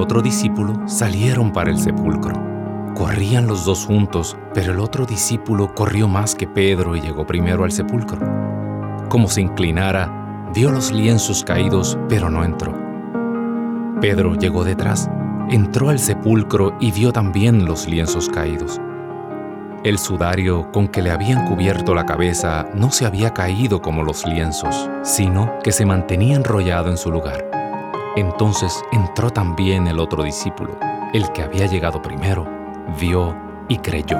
Otro discípulo salieron para el sepulcro. Corrían los dos juntos, pero el otro discípulo corrió más que Pedro y llegó primero al sepulcro. Como se inclinara, Vio los lienzos caídos, pero no entró. Pedro llegó detrás, entró al sepulcro y vio también los lienzos caídos. El sudario con que le habían cubierto la cabeza no se había caído como los lienzos, sino que se mantenía enrollado en su lugar. Entonces entró también el otro discípulo, el que había llegado primero, vio y creyó.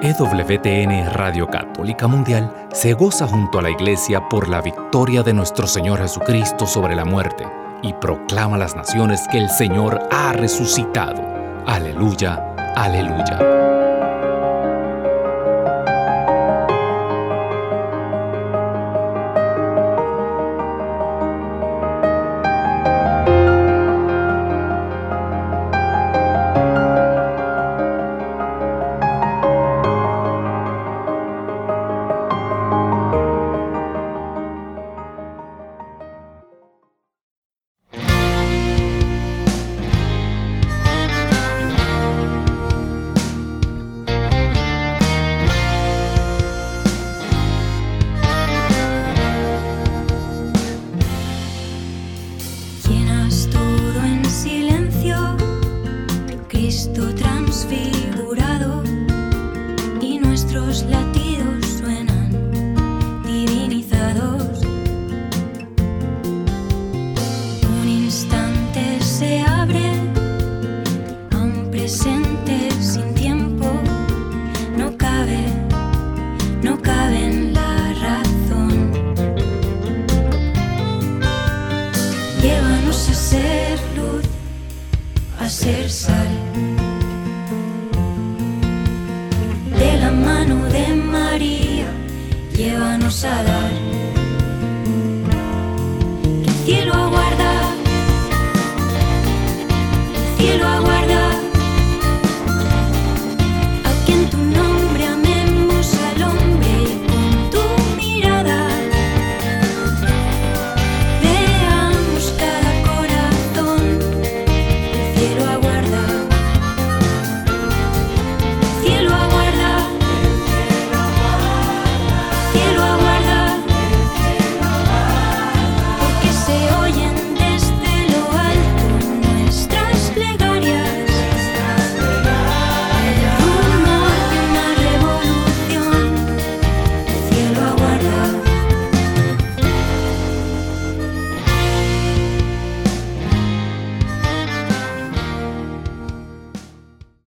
EWTN Radio Católica Mundial se goza junto a la Iglesia por la victoria de nuestro Señor Jesucristo sobre la muerte y proclama a las naciones que el Señor ha resucitado. Aleluya, aleluya.